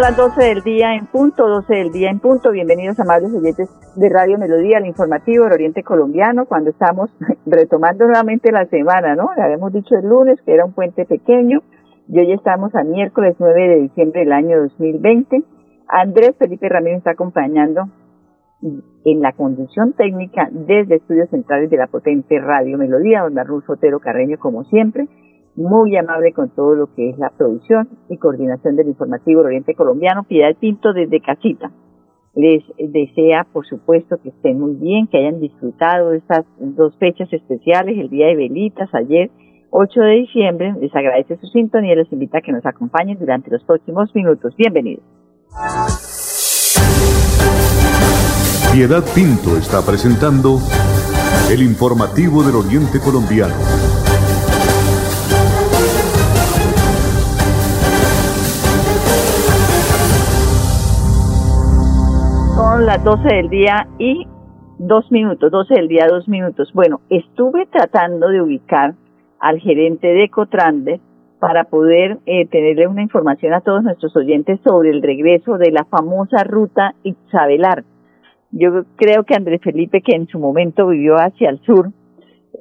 Las 12 del día en punto, 12 del día en punto. Bienvenidos amables oyentes de Radio Melodía, el informativo del Oriente Colombiano, cuando estamos retomando nuevamente la semana, ¿no? Le habíamos dicho el lunes que era un puente pequeño y hoy estamos a miércoles 9 de diciembre del año 2020. Andrés Felipe Ramírez está acompañando en la conducción técnica desde estudios centrales de la potente Radio Melodía, don Arnulfo Otero Carreño, como siempre muy amable con todo lo que es la producción y coordinación del informativo Oriente Colombiano. Piedad Pinto desde casita. Les desea, por supuesto, que estén muy bien, que hayan disfrutado estas dos fechas especiales, el Día de Velitas, ayer 8 de diciembre. Les agradece su sintonía y les invita a que nos acompañen durante los próximos minutos. Bienvenidos. Piedad Pinto está presentando el informativo del Oriente Colombiano. Las 12 del día y dos minutos, 12 del día, dos minutos. Bueno, estuve tratando de ubicar al gerente de Cotrande para poder eh, tenerle una información a todos nuestros oyentes sobre el regreso de la famosa ruta Isabelar. Yo creo que Andrés Felipe, que en su momento vivió hacia el sur,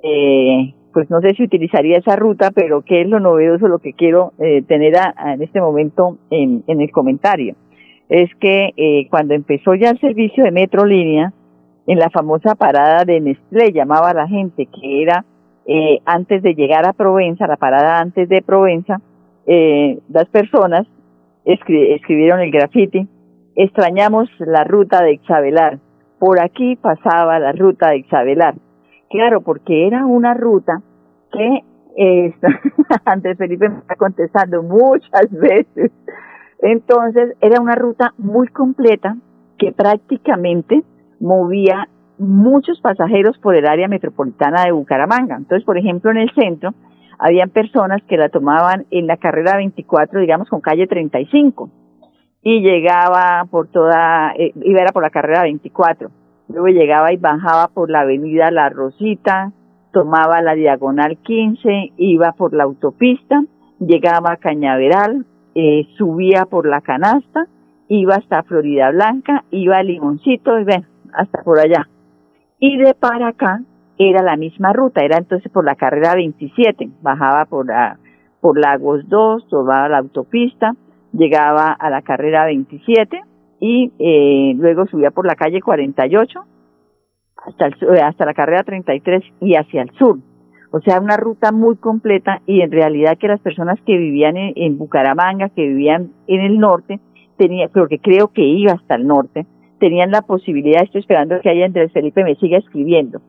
eh, pues no sé si utilizaría esa ruta, pero qué es lo novedoso, lo que quiero eh, tener en este momento en, en el comentario es que eh, cuando empezó ya el servicio de Metrolínea, en la famosa parada de Nestlé llamaba a la gente que era eh, antes de llegar a Provenza, la parada antes de Provenza, eh, las personas escribieron el graffiti, extrañamos la ruta de Exabelar, por aquí pasaba la ruta de Exabelar. Claro, porque era una ruta que eh, antes Felipe me está contestando muchas veces entonces era una ruta muy completa que prácticamente movía muchos pasajeros por el área metropolitana de Bucaramanga. Entonces, por ejemplo, en el centro habían personas que la tomaban en la carrera 24, digamos, con calle 35 y llegaba por toda, eh, iba era por la carrera 24. Luego llegaba y bajaba por la avenida La Rosita, tomaba la diagonal 15, iba por la autopista, llegaba a Cañaveral, eh, subía por la canasta, iba hasta Florida Blanca, iba a Limoncito y ven, hasta por allá. Y de para acá era la misma ruta, era entonces por la carrera 27, bajaba por la, por Lagos 2, tomaba la autopista, llegaba a la carrera 27 y eh, luego subía por la calle 48 hasta, el, hasta la carrera 33 y hacia el sur. O sea, una ruta muy completa y en realidad que las personas que vivían en, Bucaramanga, que vivían en el norte, tenía, porque creo que iba hasta el norte, tenían la posibilidad, estoy esperando que haya Andrés Felipe me siga escribiendo,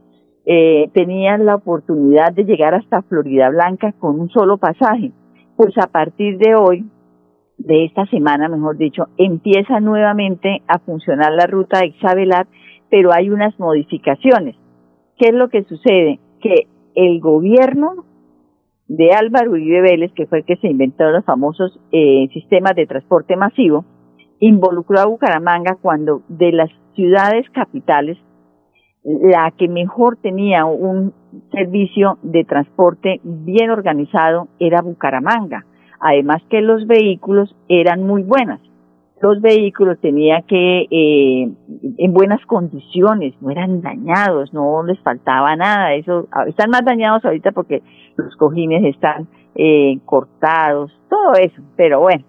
eh, tenían la oportunidad de llegar hasta Florida Blanca con un solo pasaje. Pues a partir de hoy, de esta semana, mejor dicho, empieza nuevamente a funcionar la ruta de Isabelar, pero hay unas modificaciones. ¿Qué es lo que sucede? Que el gobierno de Álvaro Uribe Vélez, que fue el que se inventó los famosos eh, sistemas de transporte masivo, involucró a Bucaramanga cuando de las ciudades capitales, la que mejor tenía un servicio de transporte bien organizado era Bucaramanga. Además que los vehículos eran muy buenas los vehículos tenía que eh, en buenas condiciones, no eran dañados, no les faltaba nada. Eso ah, están más dañados ahorita porque los cojines están eh, cortados, todo eso. Pero bueno,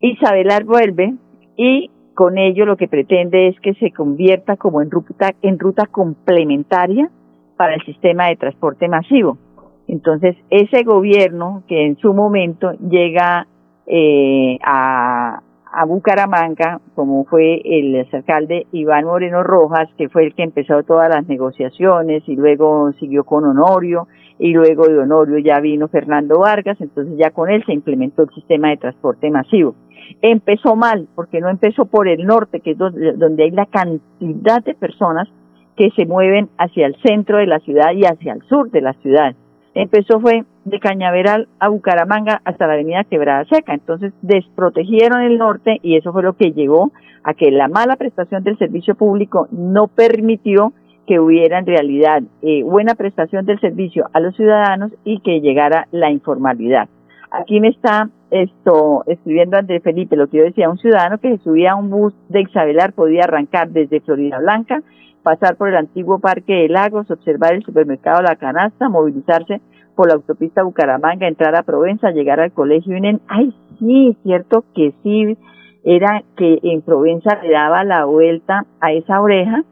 Isabelar vuelve y con ello lo que pretende es que se convierta como en ruta en ruta complementaria para el sistema de transporte masivo. Entonces ese gobierno que en su momento llega eh, a, a Bucaramanga, como fue el alcalde Iván Moreno Rojas, que fue el que empezó todas las negociaciones y luego siguió con Honorio y luego de Honorio ya vino Fernando Vargas, entonces ya con él se implementó el sistema de transporte masivo. Empezó mal, porque no empezó por el norte, que es donde hay la cantidad de personas que se mueven hacia el centro de la ciudad y hacia el sur de la ciudad. Empezó fue de Cañaveral a Bucaramanga hasta la avenida Quebrada Seca. Entonces desprotegieron el norte y eso fue lo que llegó a que la mala prestación del servicio público no permitió que hubiera en realidad eh, buena prestación del servicio a los ciudadanos y que llegara la informalidad. Aquí me está esto escribiendo Andrés Felipe, lo que yo decía, un ciudadano que se subía a un bus de Isabelar podía arrancar desde Florida Blanca, pasar por el antiguo Parque de Lagos, observar el supermercado La Canasta, movilizarse por la autopista Bucaramanga, entrar a Provenza, llegar al colegio INEN. Ay, sí, cierto que sí, era que en Provenza le daba la vuelta a esa oreja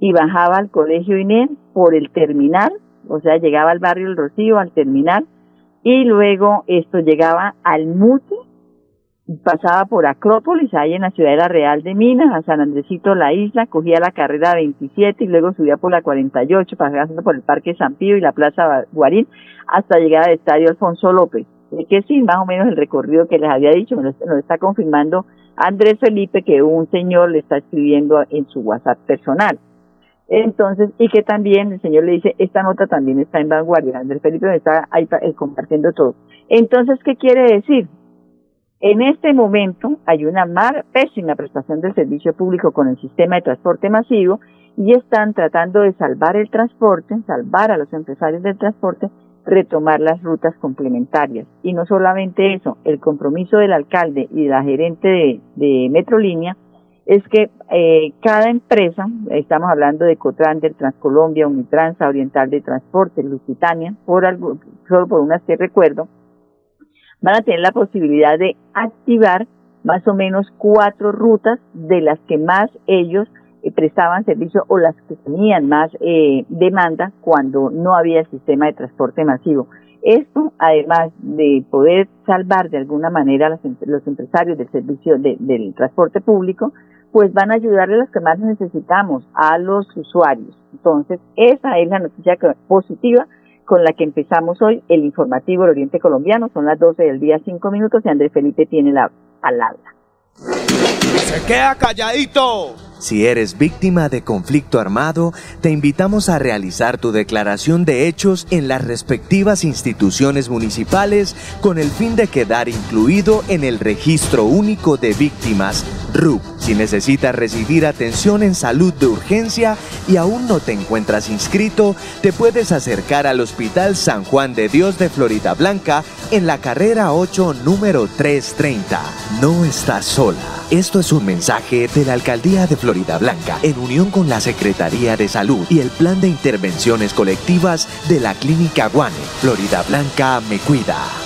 y bajaba al colegio INEN por el terminal, o sea, llegaba al barrio El Rocío, al terminal, y luego esto llegaba al Mute, pasaba por Acrópolis, ahí en la ciudadela real de Minas, a San Andresito, la isla, cogía la carrera 27 y luego subía por la 48, pasando por el Parque San Pío y la Plaza Guarín, hasta llegar al Estadio Alfonso López. Que sí, más o menos el recorrido que les había dicho, me está confirmando Andrés Felipe, que un señor le está escribiendo en su WhatsApp personal. Entonces, y que también el señor le dice, esta nota también está en vanguardia. Andrés Felipe me está ahí eh, compartiendo todo. Entonces, ¿qué quiere decir? En este momento hay una mar, pésima prestación del servicio público con el sistema de transporte masivo y están tratando de salvar el transporte, salvar a los empresarios del transporte, retomar las rutas complementarias. Y no solamente eso, el compromiso del alcalde y de la gerente de, Metrolínea es que eh, cada empresa, estamos hablando de Cotrander, Transcolombia, Unitrans, Oriental de Transporte, Lusitania, por algo, solo por unas que recuerdo, van a tener la posibilidad de activar más o menos cuatro rutas de las que más ellos eh, prestaban servicio o las que tenían más eh, demanda cuando no había el sistema de transporte masivo. Esto, además de poder salvar de alguna manera a los, empresarios del servicio del transporte público, pues van a ayudarle a los que más necesitamos, a los usuarios. Entonces, esa es la noticia positiva con la que empezamos hoy el informativo del Oriente Colombiano. Son las 12 del día, 5 minutos y Andrés Felipe tiene la palabra. Se queda calladito. Si eres víctima de conflicto armado, te invitamos a realizar tu declaración de hechos en las respectivas instituciones municipales con el fin de quedar incluido en el Registro Único de Víctimas, RUP. Si necesitas recibir atención en salud de urgencia y aún no te encuentras inscrito, te puedes acercar al Hospital San Juan de Dios de Florida Blanca en la carrera 8, número 330. No estás sola. Esto es un mensaje de la Alcaldía de Florida Blanca en unión con la Secretaría de Salud y el Plan de Intervenciones Colectivas de la Clínica Guane. Florida Blanca me cuida.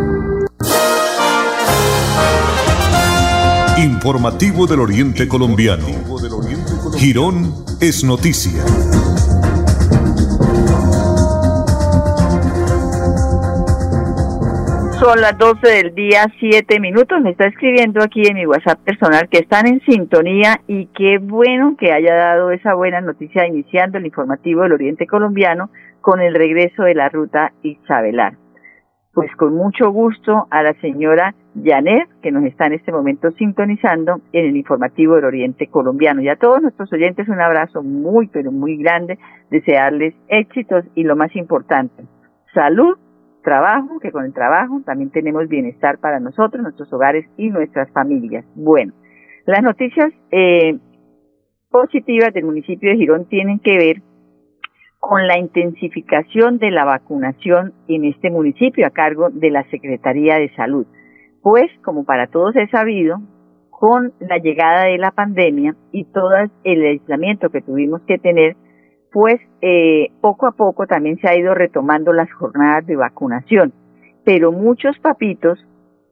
Informativo del Oriente Colombiano. Girón es noticia. Son las 12 del día, 7 minutos. Me está escribiendo aquí en mi WhatsApp personal que están en sintonía y qué bueno que haya dado esa buena noticia iniciando el informativo del Oriente Colombiano con el regreso de la ruta Isabelar pues con mucho gusto a la señora Janet, que nos está en este momento sintonizando en el informativo del Oriente Colombiano. Y a todos nuestros oyentes un abrazo muy, pero muy grande, desearles éxitos y lo más importante, salud, trabajo, que con el trabajo también tenemos bienestar para nosotros, nuestros hogares y nuestras familias. Bueno, las noticias eh, positivas del municipio de Girón tienen que ver con la intensificación de la vacunación en este municipio a cargo de la Secretaría de Salud. Pues, como para todos es sabido, con la llegada de la pandemia y todo el aislamiento que tuvimos que tener, pues eh, poco a poco también se ha ido retomando las jornadas de vacunación. Pero muchos papitos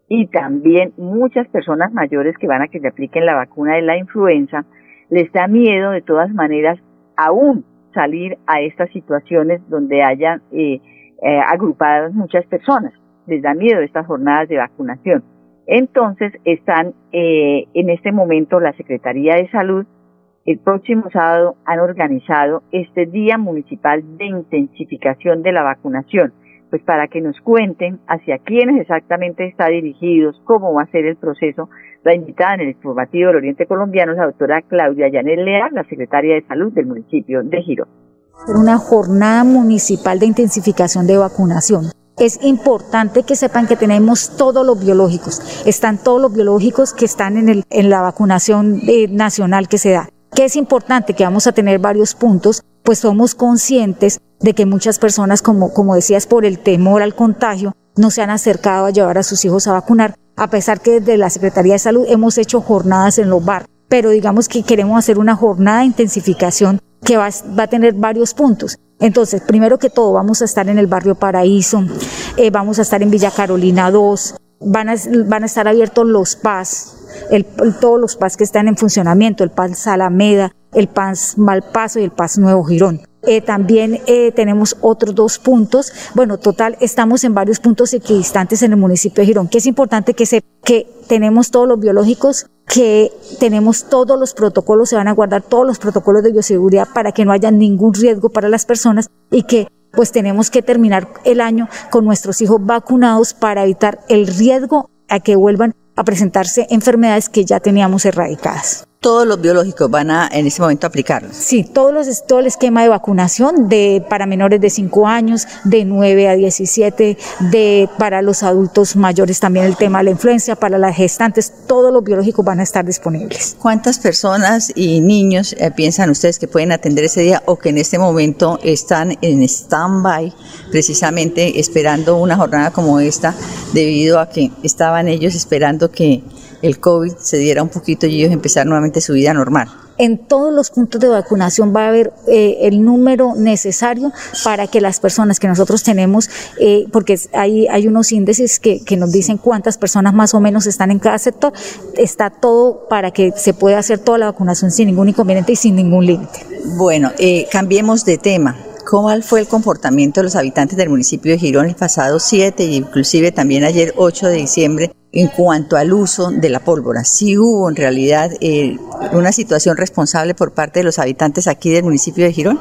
y también muchas personas mayores que van a que se apliquen la vacuna de la influenza, les da miedo de todas maneras aún salir a estas situaciones donde haya eh, eh, agrupadas muchas personas. Les da miedo estas jornadas de vacunación. Entonces están eh, en este momento la Secretaría de Salud, el próximo sábado han organizado este Día Municipal de Intensificación de la Vacunación, pues para que nos cuenten hacia quiénes exactamente está dirigidos, cómo va a ser el proceso. La invitada en el informativo del Oriente Colombiano es la doctora Claudia Yanel Leal, la secretaria de Salud del municipio de Girón. Una jornada municipal de intensificación de vacunación es importante que sepan que tenemos todos los biológicos. Están todos los biológicos que están en, el, la vacunación eh, nacional que se da. Que es importante que vamos a tener varios puntos, pues somos conscientes de que muchas personas, como decías, por el temor al contagio, no se han acercado a llevar a sus hijos a vacunar, a pesar que desde la Secretaría de Salud hemos hecho jornadas en los bar, pero digamos que queremos hacer una jornada de intensificación que va, va a tener varios puntos. Entonces, primero que todo, vamos a estar en el barrio Paraíso, eh, vamos a estar en Villa Carolina 2, van a, van a estar abiertos los PAS, el, todos los PAS que están en funcionamiento, el PAS Alameda, el PAS Malpaso y el PAS Nuevo Girón. Eh, también eh, tenemos otros dos puntos. Bueno, total, estamos en varios puntos equidistantes en el municipio de Girón, que es importante que, se, que tenemos todos los biológicos que tenemos todos los protocolos, se van a guardar todos los protocolos de bioseguridad para que no haya ningún riesgo para las personas y que pues tenemos que terminar el año con nuestros hijos vacunados para evitar el riesgo a que vuelvan a presentarse enfermedades que ya teníamos erradicadas todos los biológicos van a en ese momento aplicarlos. Sí, todos los, todo el esquema de vacunación de para menores de 5 años, de 9 a 17, de para los adultos mayores también el tema de la influencia, para las gestantes, todos los biológicos van a estar disponibles. ¿Cuántas personas y niños eh, piensan ustedes que pueden atender ese día o que en este momento están en stand-by precisamente esperando una jornada como esta debido a que estaban ellos esperando que el COVID se diera un poquito y ellos empezar nuevamente su vida normal. En todos los puntos de vacunación va a haber eh, el número necesario para que las personas que nosotros tenemos, eh, porque hay, hay unos índices que, que, nos dicen cuántas personas más o menos están en cada sector, está todo para que se pueda hacer toda la vacunación sin ningún inconveniente y sin ningún límite. Bueno, eh, cambiemos de tema. ¿Cómo fue el comportamiento de los habitantes del municipio de Girón el pasado 7 e inclusive también ayer 8 de diciembre en cuanto al uso de la pólvora. Sí hubo en realidad eh, una situación responsable por parte de los habitantes aquí del municipio de Girón.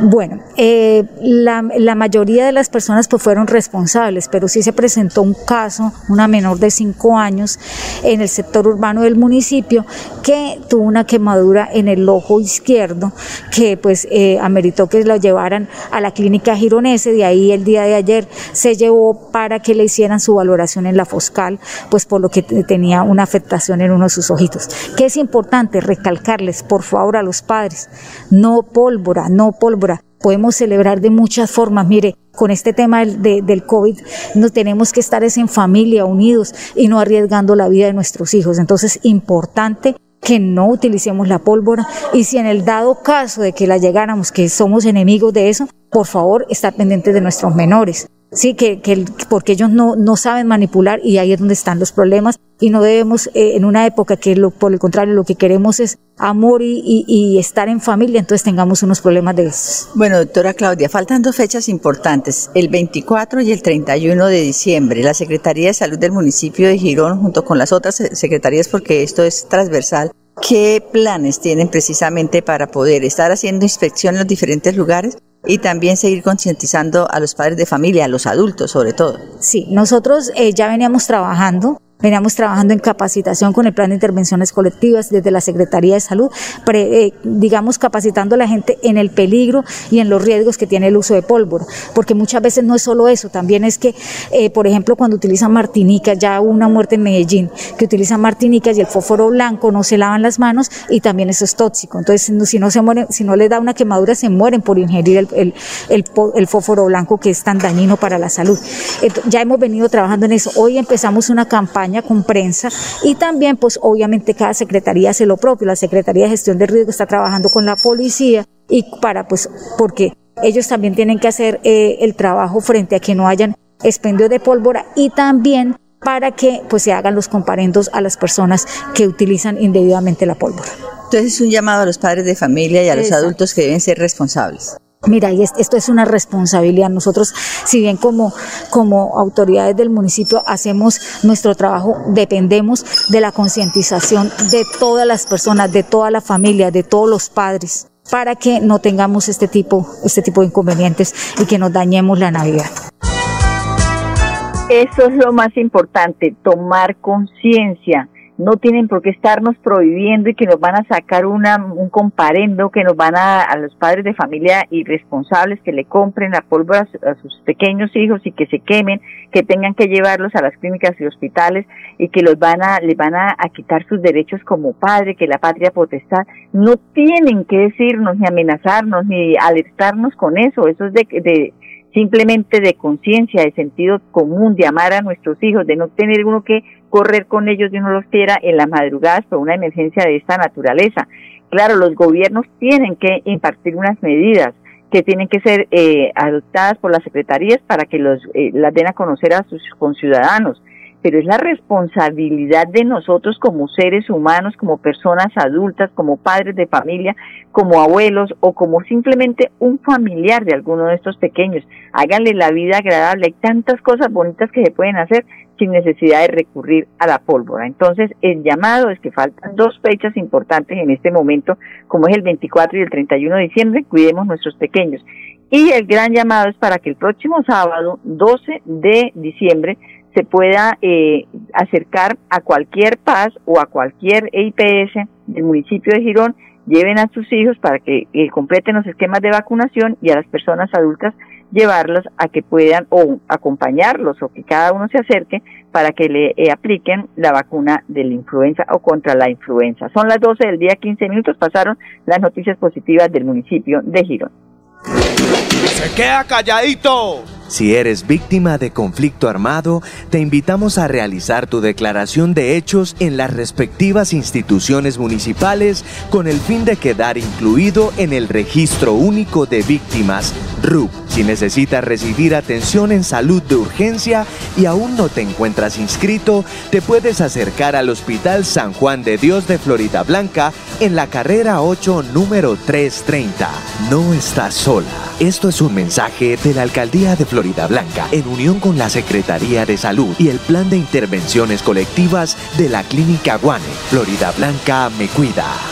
Bueno, eh, la, la, mayoría de las personas pues fueron responsables, pero sí se presentó un caso, una menor de 5 años en el sector urbano del municipio que tuvo una quemadura en el ojo izquierdo que pues eh, ameritó que lo llevaran a la clínica gironese, de ahí el día de ayer se llevó para que le hicieran su valoración en la Foscal pues por lo que tenía una afectación en uno de sus ojitos. Que es importante recalcarles, por favor, a los padres, no pólvora, no pólvora. Podemos celebrar de muchas formas. Mire, con este tema del, COVID, no tenemos que estar en familia, unidos y no arriesgando la vida de nuestros hijos. Entonces, importante que no utilicemos la pólvora y si en el dado caso de que la llegáramos, que somos enemigos de eso, por favor, estar pendientes de nuestros menores. Sí, que, que, porque ellos no, no saben manipular y ahí es donde están los problemas y no debemos, eh, en una época que lo, por el contrario lo que queremos es amor y, y, estar en familia, entonces tengamos unos problemas de estos. Bueno, doctora Claudia, faltan dos fechas importantes, el 24 y el 31 de diciembre. La Secretaría de Salud del municipio de Girón, junto con las otras secretarías, porque esto es transversal, ¿qué planes tienen precisamente para poder estar haciendo inspección en los diferentes lugares? Y también seguir concientizando a los padres de familia, a los adultos sobre todo. Sí, nosotros eh, ya veníamos trabajando Veníamos trabajando en capacitación con el plan de intervenciones colectivas desde la Secretaría de Salud, eh, digamos capacitando a la gente en el peligro y en los riesgos que tiene el uso de pólvora, porque muchas veces no es solo eso, también es que, eh, por ejemplo, cuando utilizan martinicas, ya hubo una muerte en Medellín, que utilizan martinicas y el fósforo blanco no se lavan las manos y también eso es tóxico. Entonces, si no se mueren, si no les da una quemadura, se mueren por ingerir el, el, fósforo blanco que es tan dañino para la salud. Ya hemos venido trabajando en eso. Hoy empezamos una campaña con prensa y también pues obviamente cada secretaría hace lo propio. La Secretaría de Gestión de Riesgo está trabajando con la policía y para pues porque ellos también tienen que hacer eh, el trabajo frente a que no hayan expendios de pólvora y también para que pues se hagan los comparendos a las personas que utilizan indebidamente la pólvora. Entonces es un llamado a los padres de familia y a los adultos que deben ser responsables. Mira, y esto es una responsabilidad. Nosotros, si bien como, como autoridades del municipio hacemos nuestro trabajo, dependemos de la concientización de todas las personas, de toda la familia, de todos los padres, para que no tengamos este tipo, este tipo de inconvenientes y que nos dañemos la Navidad. Eso es lo más importante, tomar conciencia no tienen por qué estarnos prohibiendo y que nos van a sacar una, un comparendo, que nos van a, a los padres de familia irresponsables que le compren la pólvora a sus pequeños hijos y que se quemen, que tengan que llevarlos a las clínicas y hospitales y que los van a, les van a, quitar sus derechos como padre, que la patria potestad. No tienen que decirnos ni amenazarnos ni alertarnos con eso. Eso es de, de simplemente de conciencia, de sentido común, de amar a nuestros hijos, de no tener uno que correr con ellos y uno los quiera en las madrugadas por una emergencia de esta naturaleza. Claro, los gobiernos tienen que impartir unas medidas que tienen que ser eh, adoptadas por las secretarías para que los, eh, las den a conocer a sus conciudadanos pero es la responsabilidad de nosotros como seres humanos, como personas adultas, como padres de familia, como abuelos o como simplemente un familiar de alguno de estos pequeños. Háganle la vida agradable. Hay tantas cosas bonitas que se pueden hacer sin necesidad de recurrir a la pólvora. Entonces, el llamado es que faltan dos fechas importantes en este momento, como es el 24 y el 31 de diciembre, cuidemos nuestros pequeños. Y el gran llamado es para que el próximo sábado, 12 de diciembre, se pueda eh, acercar a cualquier PAS o a cualquier EIPS del municipio de Girón, lleven a sus hijos para que eh, completen los esquemas de vacunación y a las personas adultas llevarlos a que puedan o acompañarlos o que cada uno se acerque para que le eh, apliquen la vacuna de la influenza o contra la influenza. Son las 12 del día, 15 minutos, pasaron las noticias positivas del municipio de Girón. Se queda calladito. Si eres víctima de conflicto armado, te invitamos a realizar tu declaración de hechos en las respectivas instituciones municipales con el fin de quedar incluido en el Registro Único de Víctimas, RUP. Si necesitas recibir atención en salud de urgencia y aún no te encuentras inscrito, te puedes acercar al Hospital San Juan de Dios de Florida Blanca en la carrera 8, número 330. No estás sola. Esto es un mensaje de la Alcaldía de Florida Blanca en unión con la Secretaría de Salud y el Plan de Intervenciones Colectivas de la Clínica Guane. Florida Blanca me cuida.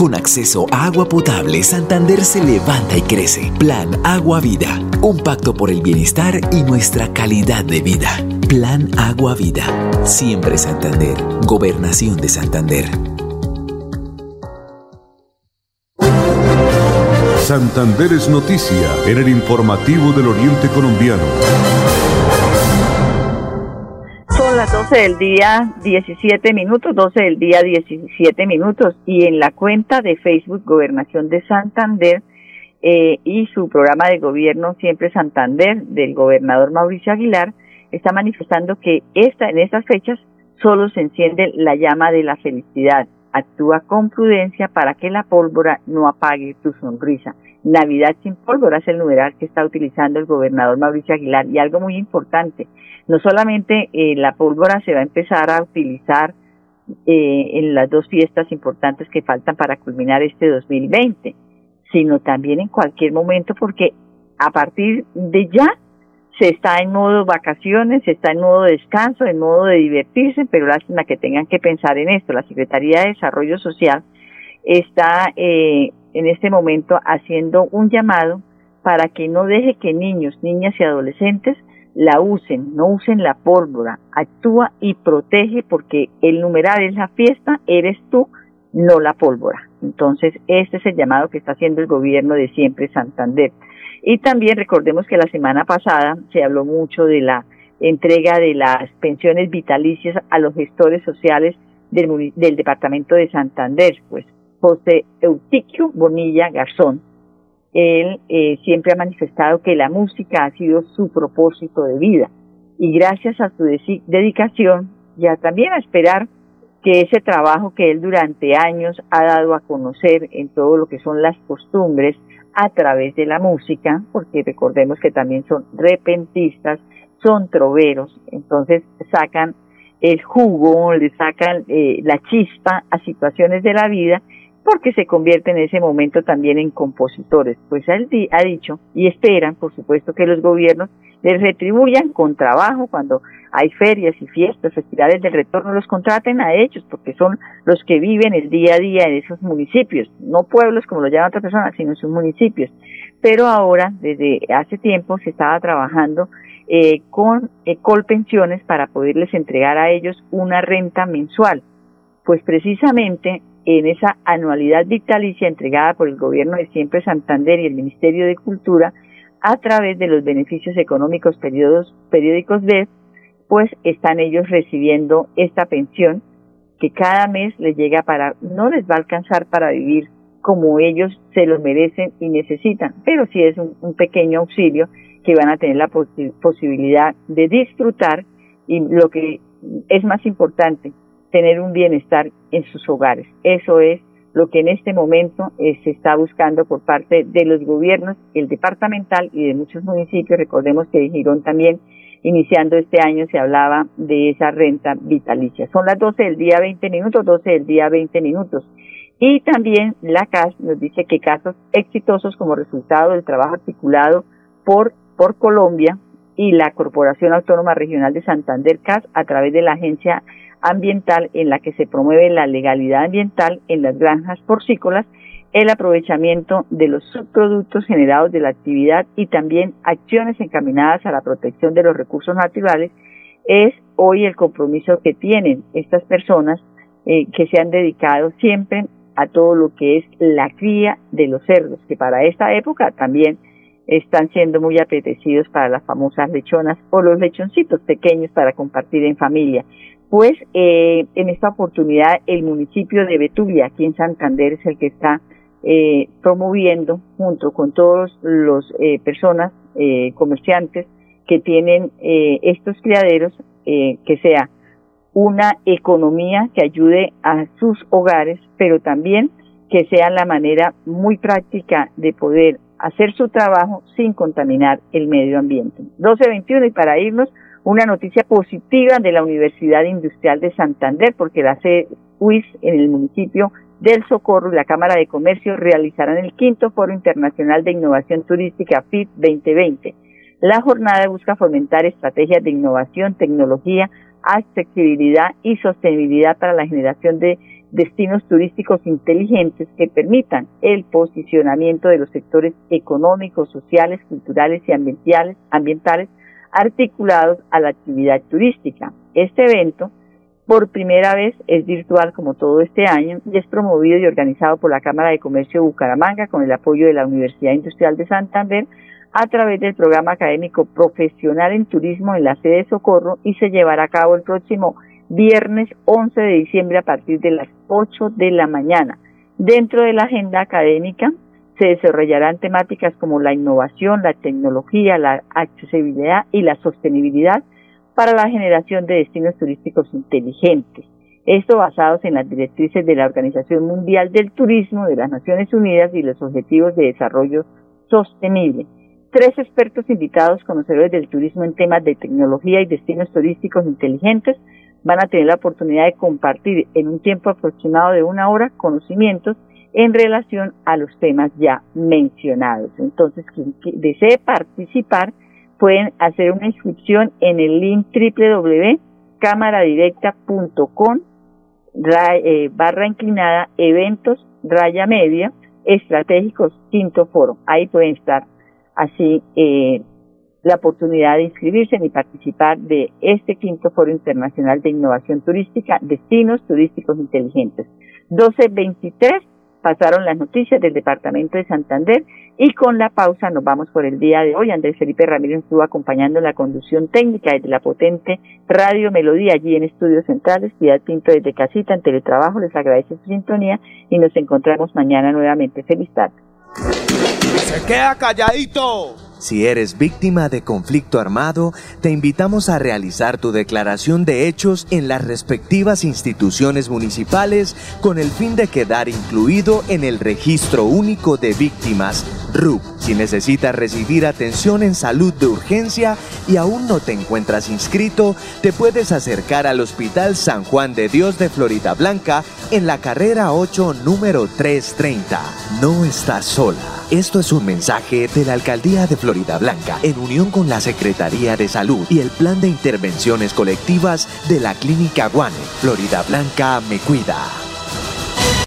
Con acceso a agua potable, Santander se levanta y crece. Plan Agua Vida. Un pacto por el bienestar y nuestra calidad de vida. Plan Agua Vida. Siempre Santander. Gobernación de Santander. Santander es noticia en el informativo del Oriente Colombiano las 12 del día 17 minutos, 12 del día 17 minutos y en la cuenta de Facebook Gobernación de Santander eh, y su programa de gobierno Siempre Santander del gobernador Mauricio Aguilar está manifestando que esta, en estas fechas solo se enciende la llama de la felicidad. Actúa con prudencia para que la pólvora no apague tu sonrisa. Navidad sin pólvora es el numeral que está utilizando el gobernador Mauricio Aguilar y algo muy importante, no solamente eh, la pólvora se va a empezar a utilizar eh, en las dos fiestas importantes que faltan para culminar este 2020, sino también en cualquier momento porque a partir de ya se está en modo vacaciones, se está en modo descanso, en modo de divertirse, pero lástima que tengan que pensar en esto. La Secretaría de Desarrollo Social está eh, en este momento haciendo un llamado para que no deje que niños, niñas y adolescentes la usen, no usen la pólvora, actúa y protege porque el numeral es la fiesta, eres tú, no la pólvora. Entonces, este es el llamado que está haciendo el gobierno de siempre Santander. Y también recordemos que la semana pasada se habló mucho de la entrega de las pensiones vitalicias a los gestores sociales del, del departamento de Santander, pues José Eutiquio Bonilla Garzón. Él eh, siempre ha manifestado que la música ha sido su propósito de vida y gracias a su dedicación ya también a esperar que ese trabajo que él durante años ha dado a conocer en todo lo que son las costumbres a través de la música, porque recordemos que también son repentistas, son troveros, entonces sacan el jugo, le sacan eh, la chispa a situaciones de la vida porque se convierten en ese momento también en compositores. Pues él ha dicho y esperan, por supuesto, que los gobiernos les retribuyan con trabajo cuando hay ferias y fiestas, festivales del retorno, los contraten a ellos porque son los que viven el día a día en esos municipios, no pueblos como lo llaman otras personas, sino sus municipios. Pero ahora, desde hace tiempo, se estaba trabajando eh, con Colpensiones para poderles entregar a ellos una renta mensual. Pues precisamente en esa anualidad vitalicia entregada por el gobierno de siempre Santander y el Ministerio de Cultura a través de los beneficios económicos periodos, periódicos de, pues están ellos recibiendo esta pensión que cada mes les llega para, no les va a alcanzar para vivir como ellos se lo merecen y necesitan, pero sí es un, pequeño auxilio que van a tener la posibilidad de disfrutar y lo que es más importante, tener un bienestar en sus hogares. Eso es lo que en este momento eh, se está buscando por parte de los gobiernos, el departamental y de muchos municipios. Recordemos que en Girón también, iniciando este año, se hablaba de esa renta vitalicia. Son las 12 del día 20 minutos, 12 del día 20 minutos. Y también la CAS nos dice que casos exitosos como resultado del trabajo articulado por, por Colombia y la Corporación Autónoma Regional de Santander CAS a través de la Agencia ambiental en la que se promueve la legalidad ambiental en las granjas porcícolas, el aprovechamiento de los subproductos generados de la actividad y también acciones encaminadas a la protección de los recursos naturales es hoy el compromiso que tienen estas personas eh, que se han dedicado siempre a todo lo que es la cría de los cerdos, que para esta época también están siendo muy apetecidos para las famosas lechonas o los lechoncitos pequeños para compartir en familia. Pues eh, en esta oportunidad el municipio de Betulia, aquí en Santander, es el que está eh, promoviendo junto con todos los eh, personas, eh, comerciantes que tienen eh, estos criaderos, eh, que sea una economía que ayude a sus hogares, pero también que sea la manera muy práctica de poder hacer su trabajo sin contaminar el medio ambiente. 12.21 y para irnos, una noticia positiva de la Universidad Industrial de Santander, porque la CUIS en el municipio del Socorro y la Cámara de Comercio realizarán el quinto Foro Internacional de Innovación Turística FIT 2020. La jornada busca fomentar estrategias de innovación, tecnología, accesibilidad y sostenibilidad para la generación de destinos turísticos inteligentes que permitan el posicionamiento de los sectores económicos, sociales, culturales y ambientales, ambientales articulados a la actividad turística. Este evento, por primera vez, es virtual como todo este año y es promovido y organizado por la Cámara de Comercio de Bucaramanga con el apoyo de la Universidad Industrial de Santander a través del programa académico profesional en turismo en la sede de Socorro y se llevará a cabo el próximo viernes 11 de diciembre a partir de las 8 de la mañana. Dentro de la agenda académica se desarrollarán temáticas como la innovación, la tecnología, la accesibilidad y la sostenibilidad para la generación de destinos turísticos inteligentes. Esto basados en las directrices de la Organización Mundial del Turismo de las Naciones Unidas y los Objetivos de Desarrollo Sostenible. Tres expertos invitados, conocedores del turismo en temas de tecnología y destinos turísticos inteligentes, van a tener la oportunidad de compartir en un tiempo aproximado de una hora conocimientos en relación a los temas ya mencionados. Entonces, quien desee participar, pueden hacer una inscripción en el link www.cámaradirecta.com eh, barra inclinada eventos raya media estratégicos quinto foro. Ahí pueden estar así eh, la oportunidad de inscribirse y participar de este quinto foro internacional de innovación turística, destinos turísticos inteligentes. 1223 pasaron las noticias del departamento de Santander y con la pausa nos vamos por el día de hoy. Andrés Felipe Ramírez estuvo acompañando la conducción técnica desde la potente Radio Melodía allí en Estudios Centrales. Piedad Pinto desde casita en teletrabajo. Les agradece su sintonía y nos encontramos mañana nuevamente. Feliz tarde. Se queda calladito. Si eres víctima de conflicto armado, te invitamos a realizar tu declaración de hechos en las respectivas instituciones municipales con el fin de quedar incluido en el Registro Único de Víctimas, RUP. Si necesitas recibir atención en salud de urgencia y aún no te encuentras inscrito, te puedes acercar al Hospital San Juan de Dios de Florida Blanca en la carrera 8, número 330. No estás sola. Esto es un mensaje de la Alcaldía de Florida Blanca en unión con la Secretaría de Salud y el Plan de Intervenciones Colectivas de la Clínica Guane. Florida Blanca me cuida.